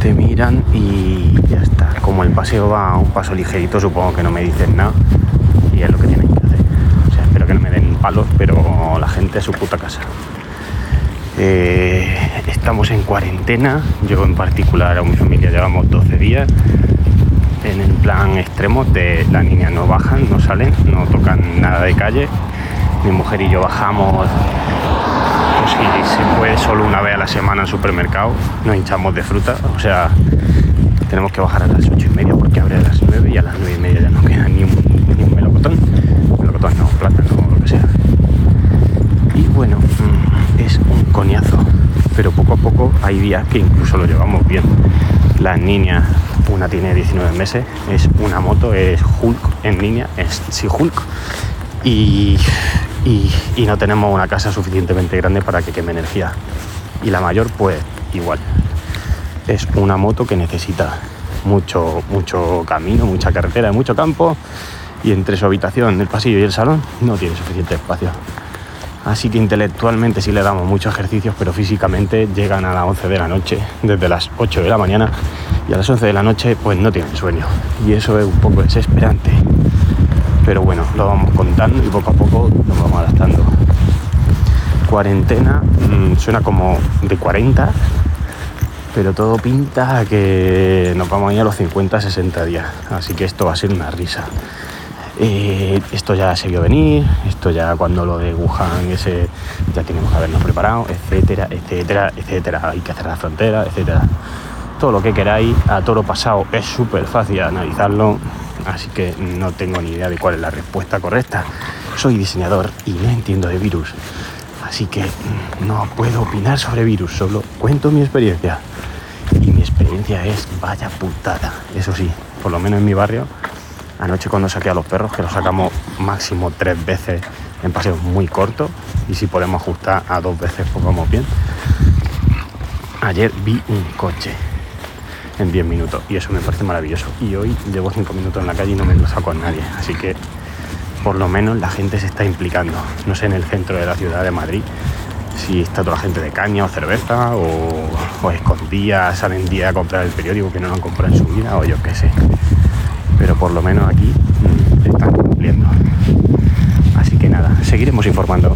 te miran y ya está. Como el paseo va a un paso ligerito, supongo que no me dicen nada y es lo que tienen que hacer. O sea, espero que no me den palos, pero la gente a su puta casa. Eh, estamos en cuarentena, yo en particular a mi familia llevamos 12 días en el plan extremo de las niñas no bajan, no salen, no tocan nada de calle. Mi mujer y yo bajamos, si se puede, solo una vez a la semana al supermercado. Nos hinchamos de fruta, o sea, tenemos que bajar a las ocho y media porque abre a las 9 y a las nueve y media ya no queda ni un, melocotón. Melocotón no, plátano lo que sea. Y bueno, mm, es un coñazo, pero poco a poco hay días que incluso lo llevamos bien. Las niñas una tiene 19 meses, es una moto, es Hulk en línea, es sí Hulk. Y, y, y no tenemos una casa suficientemente grande para que queme energía. Y la mayor, pues igual. Es una moto que necesita mucho, mucho camino, mucha carretera, mucho campo. Y entre su habitación, el pasillo y el salón no tiene suficiente espacio. Así que intelectualmente sí le damos muchos ejercicios, pero físicamente llegan a las 11 de la noche, desde las 8 de la mañana, y a las 11 de la noche pues no tienen sueño. Y eso es un poco desesperante. Pero bueno, lo vamos contando y poco a poco nos vamos adaptando. Cuarentena mmm, suena como de 40, pero todo pinta a que nos vamos a ir a los 50, 60 días. Así que esto va a ser una risa. Eh, esto ya se vio venir, esto ya cuando lo de Wuhan ese ya tenemos que habernos preparado, etcétera, etcétera, etcétera. Hay que cerrar la frontera, etcétera. Todo lo que queráis a toro pasado es súper fácil analizarlo, así que no tengo ni idea de cuál es la respuesta correcta. Soy diseñador y no entiendo de virus, así que no puedo opinar sobre virus, solo cuento mi experiencia. Y mi experiencia es vaya putada, eso sí, por lo menos en mi barrio Anoche cuando saqué a los perros, que los sacamos máximo tres veces en paseos muy cortos, y si podemos ajustar a dos veces, pues vamos bien. Ayer vi un coche en 10 minutos y eso me parece maravilloso. Y hoy llevo 5 minutos en la calle y no me lo saco a nadie. Así que por lo menos la gente se está implicando. No sé en el centro de la ciudad de Madrid si está toda la gente de caña o cerveza o, o escondía, salen día a comprar el periódico que no lo han comprado en su vida o yo qué sé pero por lo menos aquí están cumpliendo. Así que nada, seguiremos informando.